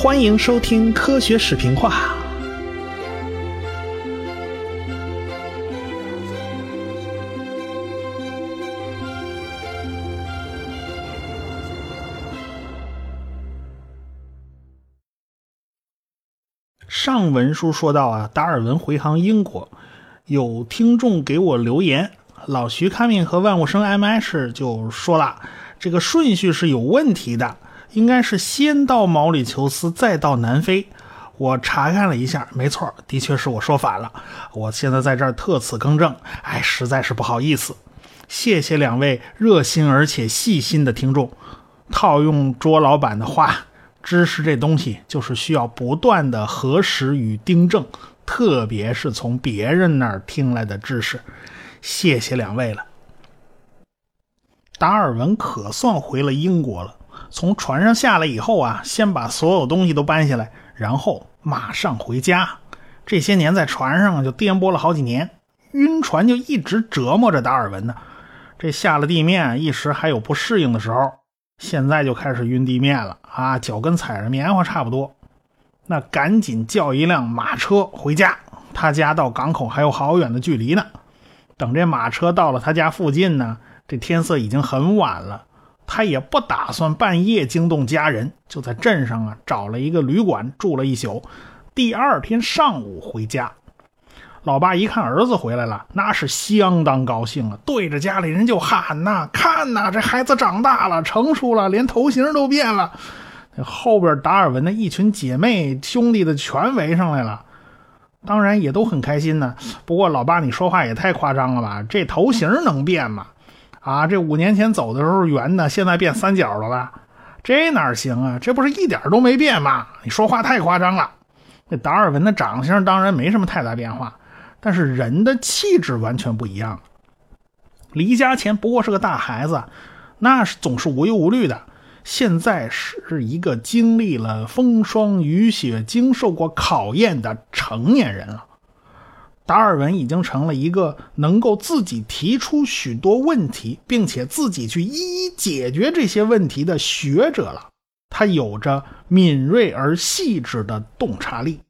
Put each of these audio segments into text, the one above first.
欢迎收听科学视频化。上文书说到啊，达尔文回航英国，有听众给我留言，老徐看命和万物生 MS 就说了，这个顺序是有问题的。应该是先到毛里求斯，再到南非。我查看了一下，没错，的确是我说反了。我现在在这儿特此更正，哎，实在是不好意思。谢谢两位热心而且细心的听众。套用卓老板的话，知识这东西就是需要不断的核实与订正，特别是从别人那儿听来的知识。谢谢两位了。达尔文可算回了英国了。从船上下来以后啊，先把所有东西都搬下来，然后马上回家。这些年在船上就颠簸了好几年，晕船就一直折磨着达尔文呢。这下了地面，一时还有不适应的时候，现在就开始晕地面了啊，脚跟踩着棉花差不多。那赶紧叫一辆马车回家，他家到港口还有好远的距离呢。等这马车到了他家附近呢，这天色已经很晚了。他也不打算半夜惊动家人，就在镇上啊找了一个旅馆住了一宿。第二天上午回家，老爸一看儿子回来了，那是相当高兴啊，对着家里人就喊呐：“看呐，这孩子长大了，成熟了，连头型都变了。”后边达尔文的一群姐妹兄弟的全围上来了，当然也都很开心呢。不过老爸，你说话也太夸张了吧？这头型能变吗？啊，这五年前走的时候圆的，现在变三角了吧？这哪行啊？这不是一点都没变吗？你说话太夸张了。那达尔文的长相当然没什么太大变化，但是人的气质完全不一样。离家前不过是个大孩子，那是总是无忧无虑的。现在是一个经历了风霜雨雪、经受过考验的成年人了。达尔文已经成了一个能够自己提出许多问题，并且自己去一一解决这些问题的学者了。他有着敏锐而细致的洞察力。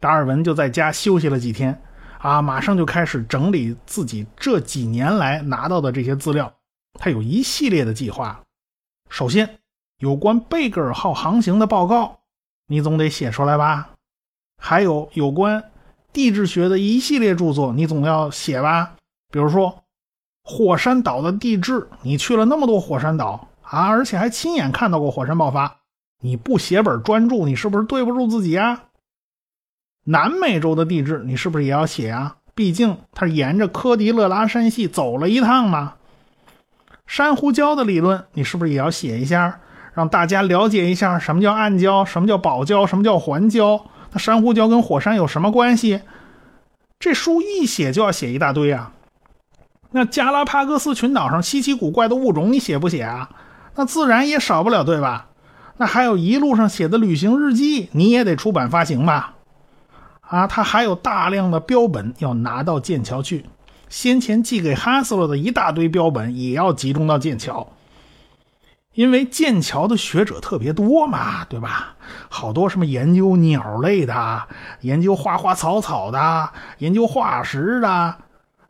达尔文就在家休息了几天，啊，马上就开始整理自己这几年来拿到的这些资料。他有一系列的计划。首先，有关贝格尔号航行的报告，你总得写出来吧？还有有关。地质学的一系列著作，你总要写吧？比如说火山岛的地质，你去了那么多火山岛啊，而且还亲眼看到过火山爆发，你不写本专著，你是不是对不住自己呀？南美洲的地质，你是不是也要写啊？毕竟他沿着科迪勒拉山系走了一趟嘛。珊瑚礁的理论，你是不是也要写一下，让大家了解一下什么叫暗礁，什么叫宝礁，什么叫环礁？那珊瑚礁跟火山有什么关系？这书一写就要写一大堆啊。那加拉帕戈斯群岛上稀奇古怪的物种，你写不写啊？那自然也少不了，对吧？那还有一路上写的旅行日记，你也得出版发行吧？啊，他还有大量的标本要拿到剑桥去，先前寄给哈斯勒的一大堆标本也要集中到剑桥。因为剑桥的学者特别多嘛，对吧？好多什么研究鸟类的、研究花花草草的、研究化石的，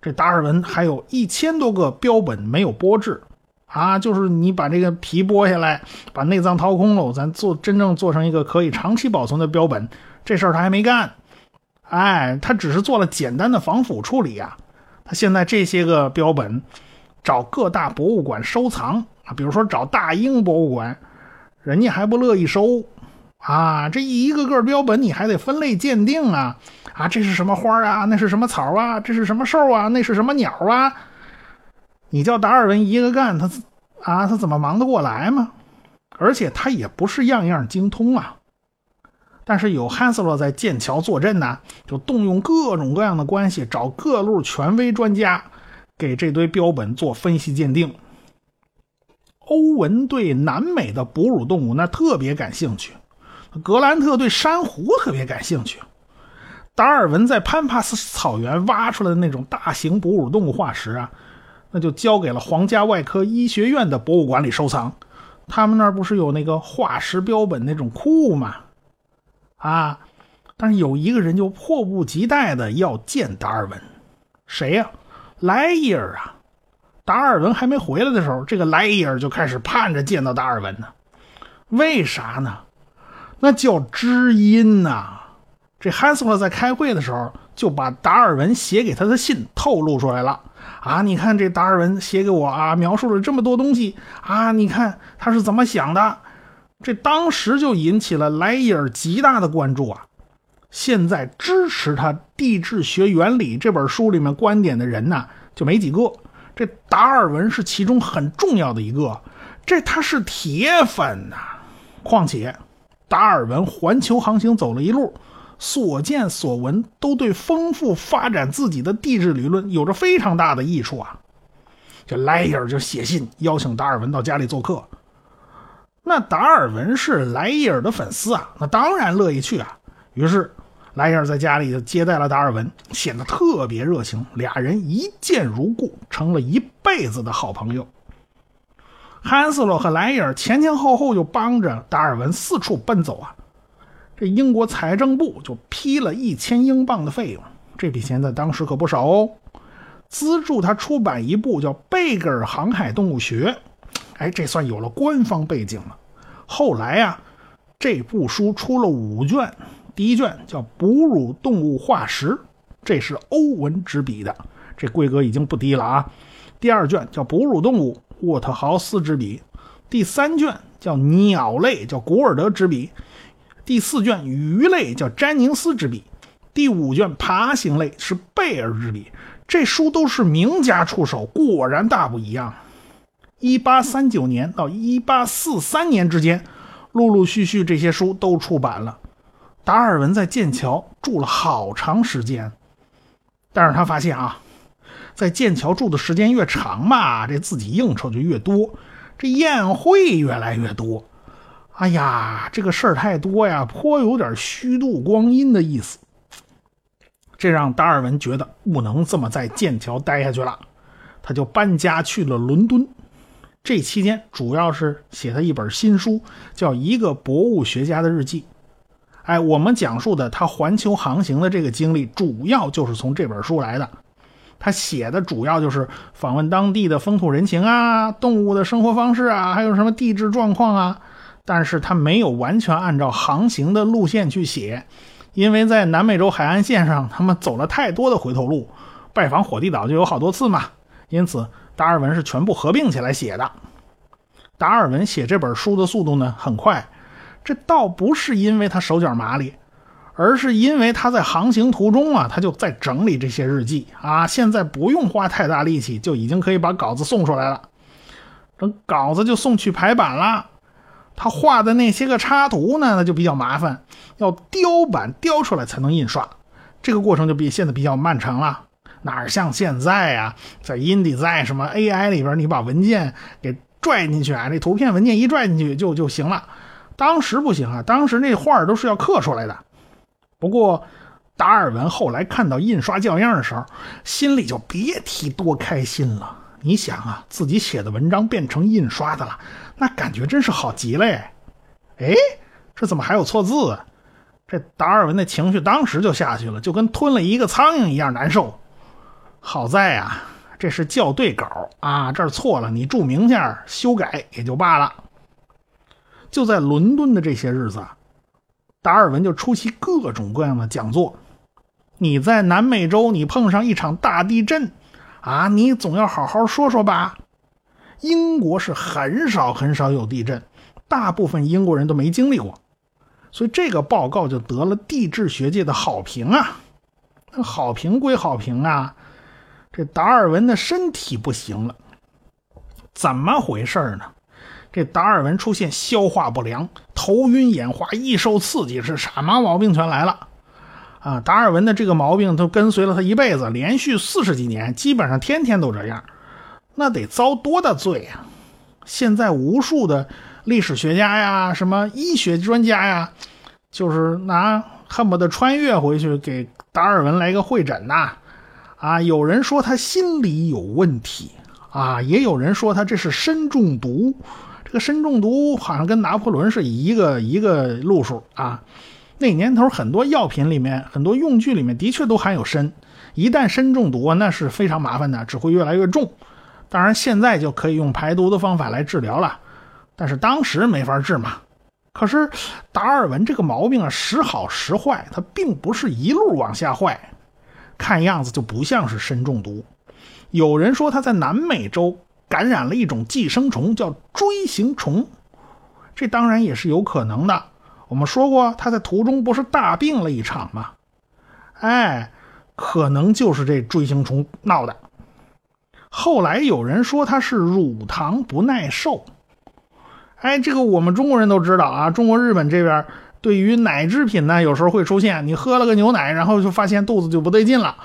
这达尔文还有一千多个标本没有剥制啊！就是你把这个皮剥下来，把内脏掏空了，咱做真正做成一个可以长期保存的标本，这事儿他还没干。哎，他只是做了简单的防腐处理啊。他现在这些个标本，找各大博物馆收藏。啊，比如说找大英博物馆，人家还不乐意收，啊，这一个个标本你还得分类鉴定啊，啊，这是什么花啊？那是什么草啊？这是什么兽啊？那是什么鸟啊？你叫达尔文一个干，他啊，他怎么忙得过来吗？而且他也不是样样精通啊。但是有汉斯洛在剑桥坐镇呢，就动用各种各样的关系，找各路权威专家，给这堆标本做分析鉴定。欧文对南美的哺乳动物那特别感兴趣，格兰特对珊瑚特别感兴趣，达尔文在潘帕斯草原挖出来的那种大型哺乳动物化石啊，那就交给了皇家外科医学院的博物馆里收藏。他们那儿不是有那个化石标本那种库吗？啊，但是有一个人就迫不及待的要见达尔文，谁呀？莱伊尔啊！达尔文还没回来的时候，这个莱伊尔就开始盼着见到达尔文呢。为啥呢？那叫知音呐！这汉斯洛在开会的时候就把达尔文写给他的信透露出来了啊！你看这达尔文写给我啊，描述了这么多东西啊！你看他是怎么想的？这当时就引起了莱伊尔极大的关注啊！现在支持他《地质学原理》这本书里面观点的人呢，就没几个。这达尔文是其中很重要的一个，这他是铁粉呐。况且，达尔文环球航行走了一路，所见所闻都对丰富发展自己的地质理论有着非常大的益处啊。这莱伊尔就写信邀请达尔文到家里做客。那达尔文是莱伊尔的粉丝啊，那当然乐意去啊。于是。莱尔在家里就接待了达尔文，显得特别热情，俩人一见如故，成了一辈子的好朋友。汉斯洛和莱尔前前后后就帮着达尔文四处奔走啊。这英国财政部就批了一千英镑的费用，这笔钱在当时可不少哦，资助他出版一部叫《贝格尔航海动物学》。哎，这算有了官方背景了。后来呀，这部书出了五卷。第一卷叫《哺乳动物化石》，这是欧文执笔的，这规格已经不低了啊。第二卷叫《哺乳动物》，沃特豪斯执笔。第三卷叫《鸟类》，叫古尔德执笔。第四卷《鱼类》叫詹宁斯执笔。第五卷《爬行类》是贝尔执笔。这书都是名家出手，果然大不一样。一八三九年到一八四三年之间，陆陆续续这些书都出版了。达尔文在剑桥住了好长时间，但是他发现啊，在剑桥住的时间越长嘛，这自己应酬就越多，这宴会越来越多。哎呀，这个事儿太多呀，颇有点虚度光阴的意思。这让达尔文觉得不能这么在剑桥待下去了，他就搬家去了伦敦。这期间主要是写他一本新书，叫《一个博物学家的日记》。哎，我们讲述的他环球航行的这个经历，主要就是从这本书来的。他写的主要就是访问当地的风土人情啊，动物的生活方式啊，还有什么地质状况啊。但是他没有完全按照航行的路线去写，因为在南美洲海岸线上，他们走了太多的回头路，拜访火地岛就有好多次嘛。因此，达尔文是全部合并起来写的。达尔文写这本书的速度呢，很快。这倒不是因为他手脚麻利，而是因为他在航行途中啊，他就在整理这些日记啊。现在不用花太大力气，就已经可以把稿子送出来了。等稿子就送去排版了，他画的那些个插图呢，那就比较麻烦，要雕版雕出来才能印刷，这个过程就比现在比较漫长了。哪像现在啊，在 InDesign 什么 AI 里边，你把文件给拽进去啊，这图片文件一拽进去就就行了。当时不行啊，当时那画都是要刻出来的。不过，达尔文后来看到印刷校样的时候，心里就别提多开心了。你想啊，自己写的文章变成印刷的了，那感觉真是好极了。哎，这怎么还有错字？这达尔文的情绪当时就下去了，就跟吞了一个苍蝇一样难受。好在啊，这是校对稿啊，这儿错了，你注明下，修改也就罢了。就在伦敦的这些日子啊，达尔文就出席各种各样的讲座。你在南美洲，你碰上一场大地震，啊，你总要好好说说吧。英国是很少很少有地震，大部分英国人都没经历过，所以这个报告就得了地质学界的好评啊。那好评归好评啊，这达尔文的身体不行了，怎么回事呢？这达尔文出现消化不良、头晕眼花、易受刺激，是什么毛病全来了啊！达尔文的这个毛病都跟随了他一辈子，连续四十几年，基本上天天都这样，那得遭多大罪呀！现在无数的历史学家呀、什么医学专家呀，就是拿恨不得穿越回去给达尔文来个会诊呐！啊，有人说他心理有问题啊，也有人说他这是砷中毒。这个砷中毒好像跟拿破仑是一个一个路数啊。那年头很多药品里面、很多用具里面的确都含有砷，一旦砷中毒啊，那是非常麻烦的，只会越来越重。当然现在就可以用排毒的方法来治疗了，但是当时没法治嘛。可是达尔文这个毛病啊，时好时坏，他并不是一路往下坏，看样子就不像是砷中毒。有人说他在南美洲感染了一种寄生虫，叫锥形虫，这当然也是有可能的。我们说过，他在途中不是大病了一场吗？哎，可能就是这锥形虫闹的。后来有人说他是乳糖不耐受。哎，这个我们中国人都知道啊。中国、日本这边对于奶制品呢，有时候会出现，你喝了个牛奶，然后就发现肚子就不对劲了，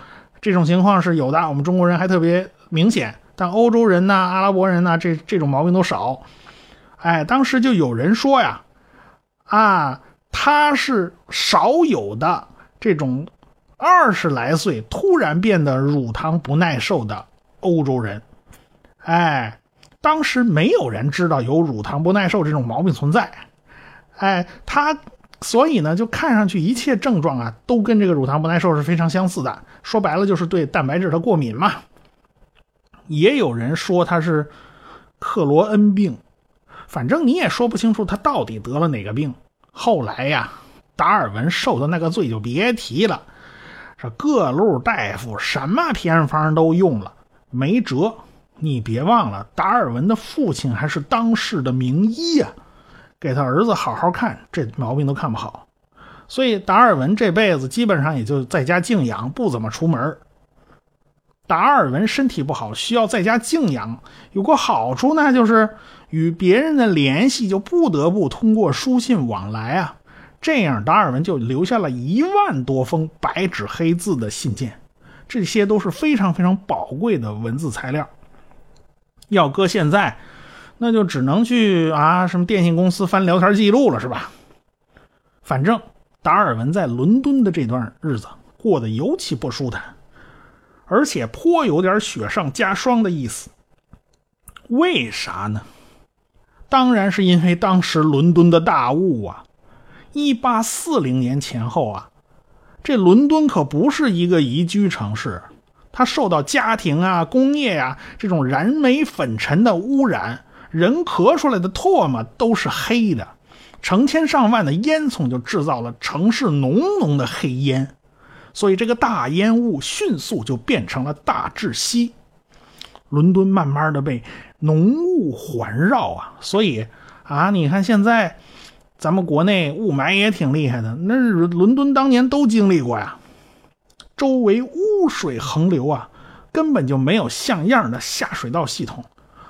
这种情况是有的。我们中国人还特别明显，但欧洲人呐、阿拉伯人呐，这这种毛病都少。哎，当时就有人说呀，啊，他是少有的这种二十来岁突然变得乳糖不耐受的欧洲人。哎。当时没有人知道有乳糖不耐受这种毛病存在，哎，他所以呢，就看上去一切症状啊，都跟这个乳糖不耐受是非常相似的。说白了就是对蛋白质的过敏嘛。也有人说他是克罗恩病，反正你也说不清楚他到底得了哪个病。后来呀，达尔文受的那个罪就别提了，这各路大夫什么偏方都用了，没辙。你别忘了，达尔文的父亲还是当世的名医呀，给他儿子好好看，这毛病都看不好。所以达尔文这辈子基本上也就在家静养，不怎么出门。达尔文身体不好，需要在家静养，有个好处呢，就是与别人的联系就不得不通过书信往来啊。这样，达尔文就留下了一万多封白纸黑字的信件，这些都是非常非常宝贵的文字材料。要搁现在，那就只能去啊什么电信公司翻聊天记录了，是吧？反正达尔文在伦敦的这段日子过得尤其不舒坦，而且颇有点雪上加霜的意思。为啥呢？当然是因为当时伦敦的大雾啊！一八四零年前后啊，这伦敦可不是一个宜居城市。它受到家庭啊、工业呀这种燃煤粉尘的污染，人咳出来的唾沫都是黑的，成千上万的烟囱就制造了城市浓浓的黑烟，所以这个大烟雾迅速就变成了大窒息，伦敦慢慢的被浓雾环绕啊，所以啊，你看现在咱们国内雾霾也挺厉害的，那伦敦当年都经历过呀。周围污水横流啊，根本就没有像样的下水道系统。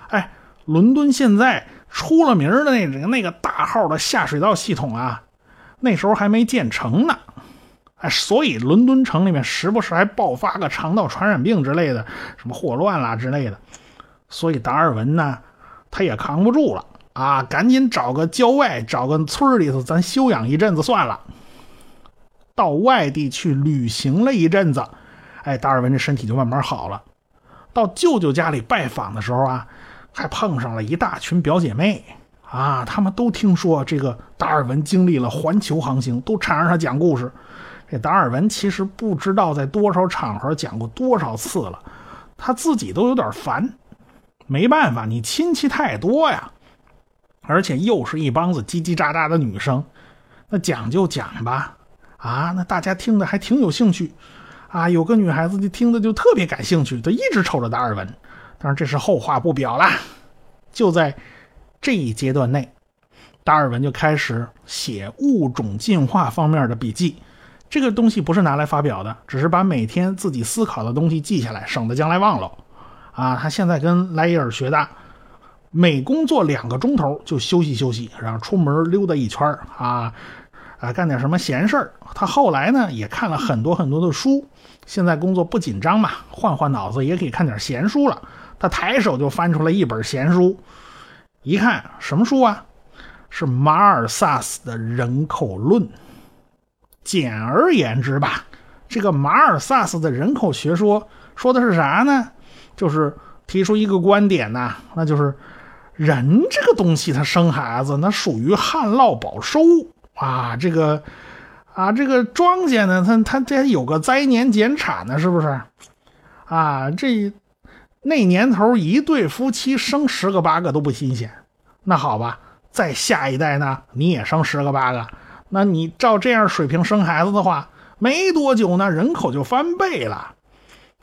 哎，伦敦现在出了名的那个那个大号的下水道系统啊，那时候还没建成呢。哎，所以伦敦城里面时不时还爆发个肠道传染病之类的，什么霍乱啦之类的。所以达尔文呢，他也扛不住了啊，赶紧找个郊外，找个村里头，咱休养一阵子算了。到外地去旅行了一阵子，哎，达尔文这身体就慢慢好了。到舅舅家里拜访的时候啊，还碰上了一大群表姐妹啊，他们都听说这个达尔文经历了环球航行，都缠着他讲故事。这达尔文其实不知道在多少场合讲过多少次了，他自己都有点烦。没办法，你亲戚太多呀，而且又是一帮子叽叽喳喳的女生，那讲就讲吧。啊，那大家听的还挺有兴趣，啊，有个女孩子就听的就特别感兴趣，她一直瞅着达尔文。当然这是后话不表啦。就在这一阶段内，达尔文就开始写物种进化方面的笔记。这个东西不是拿来发表的，只是把每天自己思考的东西记下来，省得将来忘了。啊，他现在跟莱伊尔学的，每工作两个钟头就休息休息，然后出门溜达一圈啊。啊，干点什么闲事儿？他后来呢也看了很多很多的书。现在工作不紧张嘛，换换脑子也可以看点闲书了。他抬手就翻出来一本闲书，一看什么书啊？是马尔萨斯的人口论。简而言之吧，这个马尔萨斯的人口学说说的是啥呢？就是提出一个观点呐，那就是人这个东西，他生孩子那属于旱涝保收啊，这个啊这个庄稼呢，它它这有个灾年减产呢，是不是？啊，这那年头一对夫妻生十个八个都不新鲜，那好吧，再下一代呢，你也生十个八个，那你照这样水平生孩子的话，没多久呢，人口就翻倍了。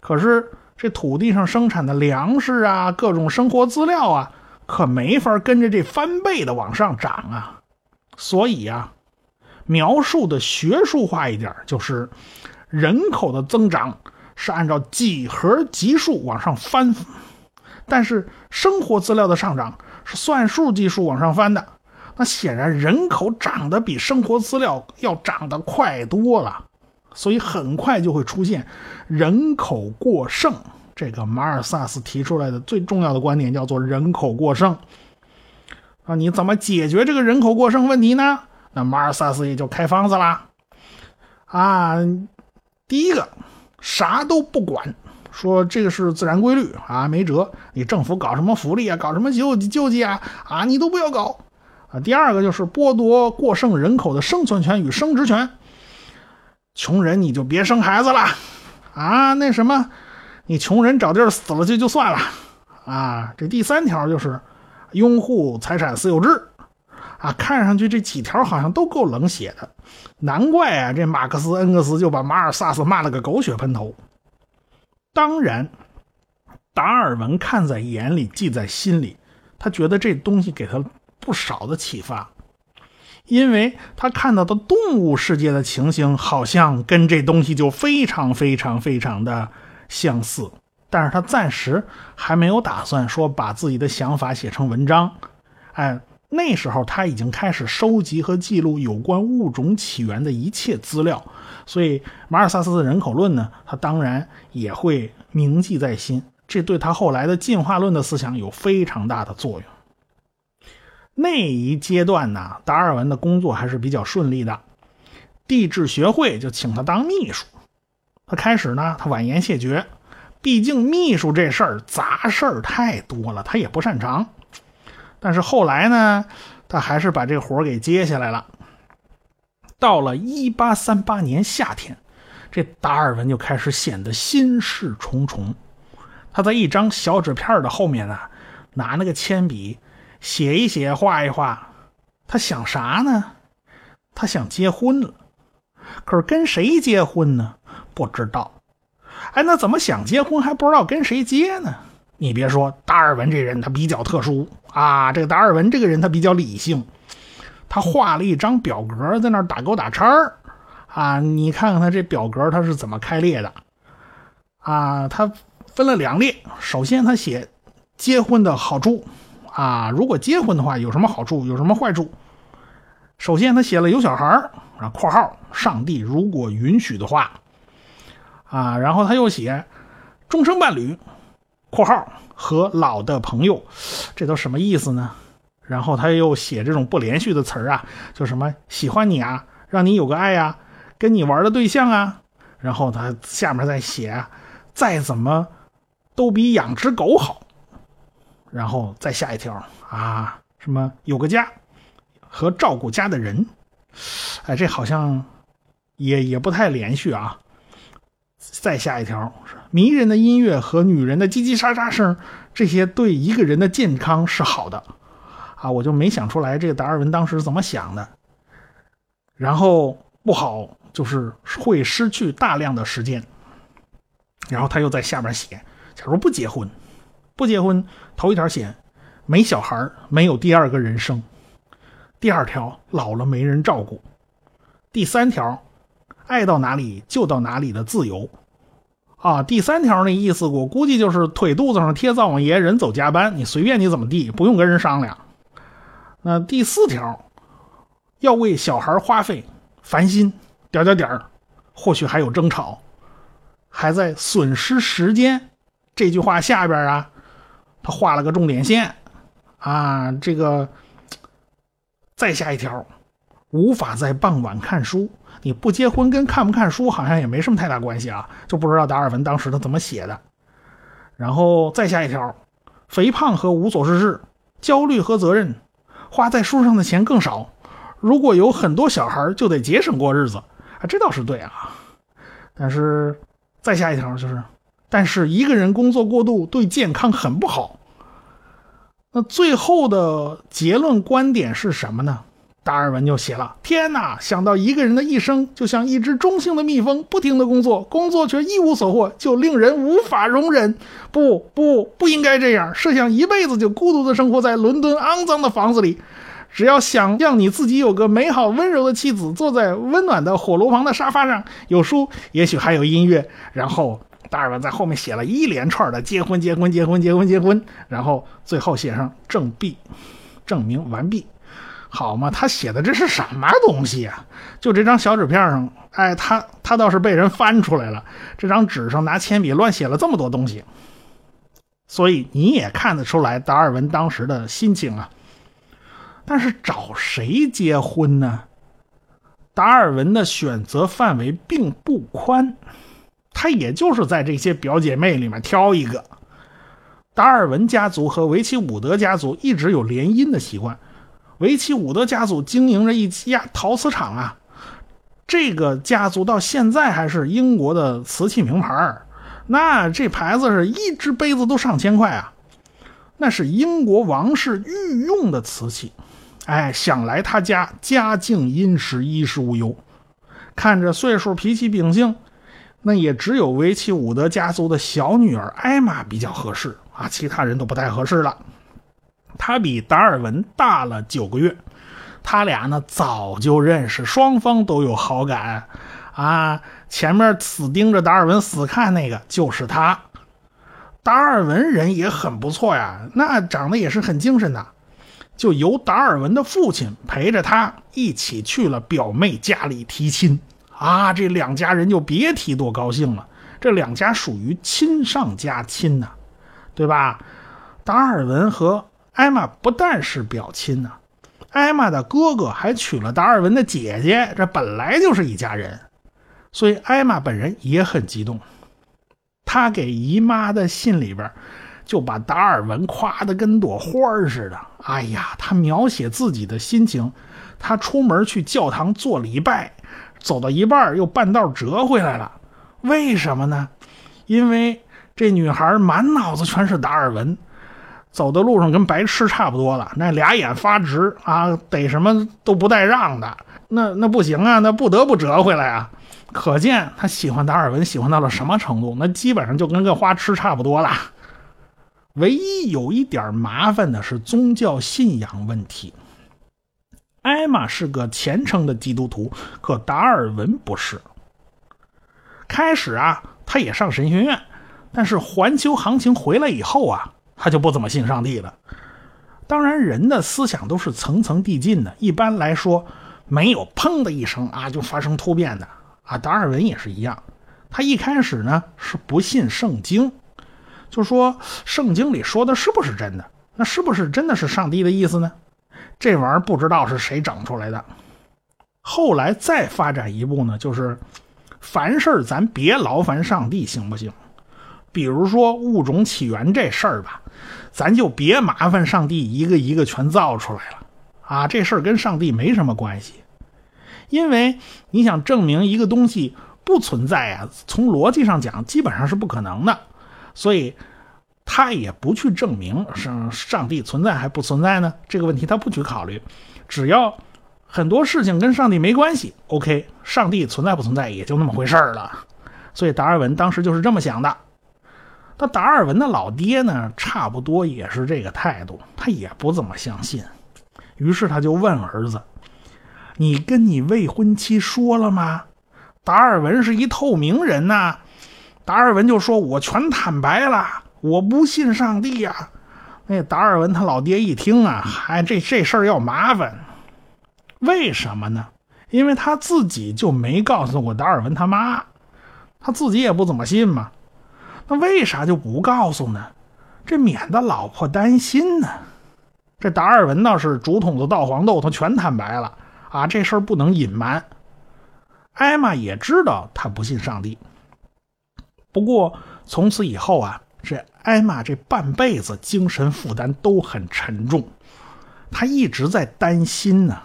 可是这土地上生产的粮食啊，各种生活资料啊，可没法跟着这翻倍的往上涨啊。所以啊，描述的学术化一点，就是人口的增长是按照几何级数往上翻，但是生活资料的上涨是算术级数往上翻的。那显然人口长得比生活资料要长得快多了。所以很快就会出现人口过剩。这个马尔萨斯提出来的最重要的观点叫做人口过剩。啊，你怎么解决这个人口过剩问题呢？那马尔萨斯也就开方子啦。啊，第一个啥都不管，说这个是自然规律啊，没辙。你政府搞什么福利啊，搞什么救救济啊，啊，你都不要搞。第二个就是剥夺过剩人口的生存权与生殖权。穷人你就别生孩子了，啊，那什么，你穷人找地儿死了去就算了，啊，这第三条就是拥护财产私有制，啊，看上去这几条好像都够冷血的，难怪啊，这马克思恩格斯就把马尔萨斯骂了个狗血喷头。当然，达尔文看在眼里，记在心里，他觉得这东西给他不少的启发。因为他看到的动物世界的情形，好像跟这东西就非常非常非常的相似，但是他暂时还没有打算说把自己的想法写成文章。哎，那时候他已经开始收集和记录有关物种起源的一切资料，所以马尔萨斯的人口论呢，他当然也会铭记在心，这对他后来的进化论的思想有非常大的作用。那一阶段呢，达尔文的工作还是比较顺利的，地质学会就请他当秘书。他开始呢，他婉言谢绝，毕竟秘书这事儿杂事儿太多了，他也不擅长。但是后来呢，他还是把这活给接下来了。到了1838年夏天，这达尔文就开始显得心事重重。他在一张小纸片的后面呢，拿那个铅笔。写一写，画一画，他想啥呢？他想结婚了，可是跟谁结婚呢？不知道。哎，那怎么想结婚还不知道跟谁结呢？你别说，达尔文这人他比较特殊啊。这个达尔文这个人他比较理性，他画了一张表格在那打勾打叉啊。你看看他这表格他是怎么开列的啊？他分了两列，首先他写结婚的好处。啊，如果结婚的话，有什么好处？有什么坏处？首先，他写了有小孩啊，括号上帝如果允许的话，啊，然后他又写终生伴侣，括号和老的朋友，这都什么意思呢？然后他又写这种不连续的词儿啊，就什么喜欢你啊，让你有个爱呀，跟你玩的对象啊，然后他下面再写，再怎么都比养只狗好。然后再下一条啊，什么有个家和照顾家的人，哎，这好像也也不太连续啊。再下一条，迷人的音乐和女人的叽叽喳喳声，这些对一个人的健康是好的啊。我就没想出来这个达尔文当时怎么想的。然后不好就是会失去大量的时间。然后他又在下面写，假如不结婚。不结婚，头一条写没小孩，没有第二个人生；第二条老了没人照顾；第三条爱到哪里就到哪里的自由。啊，第三条那意思，我估计就是腿肚子上贴灶王爷，人走加班，你随便你怎么地，不用跟人商量。那第四条要为小孩花费，烦心点点点或许还有争吵，还在损失时间。这句话下边啊。他画了个重点线，啊，这个再下一条，无法在傍晚看书。你不结婚跟看不看书好像也没什么太大关系啊，就不知道达尔文当时他怎么写的。然后再下一条，肥胖和无所事事，焦虑和责任，花在书上的钱更少。如果有很多小孩，就得节省过日子啊，这倒是对啊。但是再下一条就是，但是一个人工作过度对健康很不好。那最后的结论观点是什么呢？达尔文就写了：天哪，想到一个人的一生就像一只中性的蜜蜂，不停的工作，工作却一无所获，就令人无法容忍。不不，不应该这样。设想一辈子就孤独的生活在伦敦肮脏的房子里。只要想让你自己有个美好温柔的妻子，坐在温暖的火炉旁的沙发上，有书，也许还有音乐。然后达尔文在后面写了一连串的结婚、结婚、结婚、结婚、结婚，然后最后写上证毕，证明完毕，好嘛？他写的这是什么东西啊？就这张小纸片上，哎，他他倒是被人翻出来了。这张纸上拿铅笔乱写了这么多东西，所以你也看得出来达尔文当时的心情啊。但是找谁结婚呢？达尔文的选择范围并不宽，他也就是在这些表姐妹里面挑一个。达尔文家族和维奇伍德家族一直有联姻的习惯。维奇伍德家族经营着一家陶瓷厂啊，这个家族到现在还是英国的瓷器名牌儿那这牌子是一只杯子都上千块啊，那是英国王室御用的瓷器。哎，想来他家家境殷实，衣食无忧。看着岁数、脾气秉性，那也只有维奇伍德家族的小女儿艾玛比较合适啊，其他人都不太合适了。他比达尔文大了九个月，他俩呢早就认识，双方都有好感啊。前面死盯着达尔文死看那个就是他。达尔文人也很不错呀，那长得也是很精神的。就由达尔文的父亲陪着他一起去了表妹家里提亲啊！这两家人就别提多高兴了。这两家属于亲上加亲呐，对吧？达尔文和艾玛不但是表亲呐，艾玛的哥哥还娶了达尔文的姐姐，这本来就是一家人。所以艾玛本人也很激动，他给姨妈的信里边。就把达尔文夸得跟朵花似的。哎呀，他描写自己的心情：他出门去教堂做礼拜，走到一半又半道折回来了。为什么呢？因为这女孩满脑子全是达尔文，走的路上跟白痴差不多了，那俩眼发直啊，逮什么都不带让的。那那不行啊，那不得不折回来啊。可见他喜欢达尔文喜欢到了什么程度？那基本上就跟个花痴差不多了。唯一有一点麻烦的是宗教信仰问题。艾玛是个虔诚的基督徒，可达尔文不是。开始啊，他也上神学院，但是环球行情回来以后啊，他就不怎么信上帝了。当然，人的思想都是层层递进的，一般来说没有砰的一声啊就发生突变的啊。达尔文也是一样，他一开始呢是不信圣经。就说圣经里说的是不是真的？那是不是真的是上帝的意思呢？这玩意儿不知道是谁整出来的。后来再发展一步呢，就是凡事咱别劳烦上帝，行不行？比如说物种起源这事儿吧，咱就别麻烦上帝一个一个全造出来了啊！这事儿跟上帝没什么关系，因为你想证明一个东西不存在啊，从逻辑上讲，基本上是不可能的。所以，他也不去证明上上帝存在还不存在呢？这个问题他不去考虑，只要很多事情跟上帝没关系，OK，上帝存在不存在也就那么回事儿了。所以达尔文当时就是这么想的。那达尔文的老爹呢，差不多也是这个态度，他也不怎么相信。于是他就问儿子：“你跟你未婚妻说了吗？达尔文是一透明人呐。”达尔文就说：“我全坦白了，我不信上帝呀。”那达尔文他老爹一听啊，还这这事儿要麻烦，为什么呢？因为他自己就没告诉过达尔文他妈，他自己也不怎么信嘛。那为啥就不告诉呢？这免得老婆担心呢。这达尔文倒是竹筒子倒黄豆，他全坦白了啊，这事儿不能隐瞒。艾玛也知道他不信上帝。不过从此以后啊，这艾玛这半辈子精神负担都很沉重，她一直在担心呢。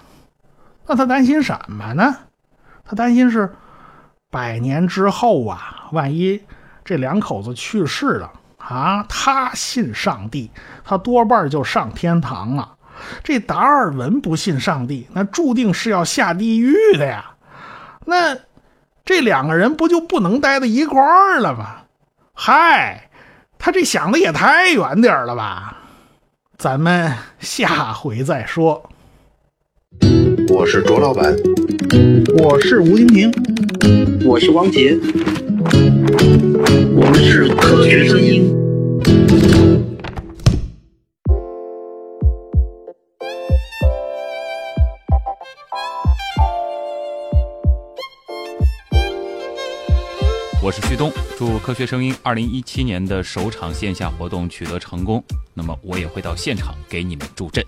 那她担心什么呢？她担心是百年之后啊，万一这两口子去世了啊，她信上帝，她多半就上天堂了。这达尔文不信上帝，那注定是要下地狱的呀。那这两个人不就不能待在一块儿了吗？嗨，他这想的也太远点了吧？咱们下回再说。我是卓老板，我是吴婷婷，我是汪杰，我们是科学声音。东，祝科学声音二零一七年的首场线下活动取得成功。那么我也会到现场给你们助阵。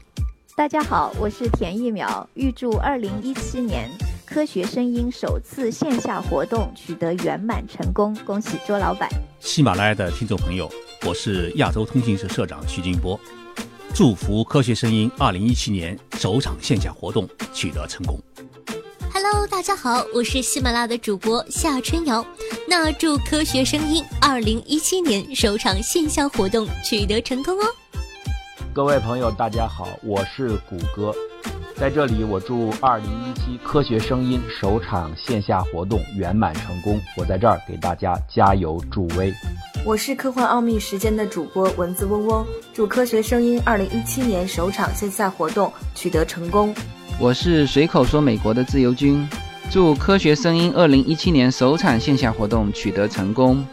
大家好，我是田一苗，预祝二零一七年科学声音首次线下活动取得圆满成功，恭喜周老板！喜马拉雅的听众朋友，我是亚洲通信社社长徐金波，祝福科学声音二零一七年首场线下活动取得成功。Hello，大家好，我是喜马拉雅的主播夏春瑶。那祝科学声音二零一七年首场线下活动取得成功哦！各位朋友，大家好，我是谷歌，在这里我祝二零一七科学声音首场线下活动圆满成功。我在这儿给大家加油助威。我是科幻奥秘时间的主播文字嗡嗡，祝科学声音二零一七年首场线下活动取得成功。我是随口说美国的自由军，祝科学声音二零一七年首场线下活动取得成功。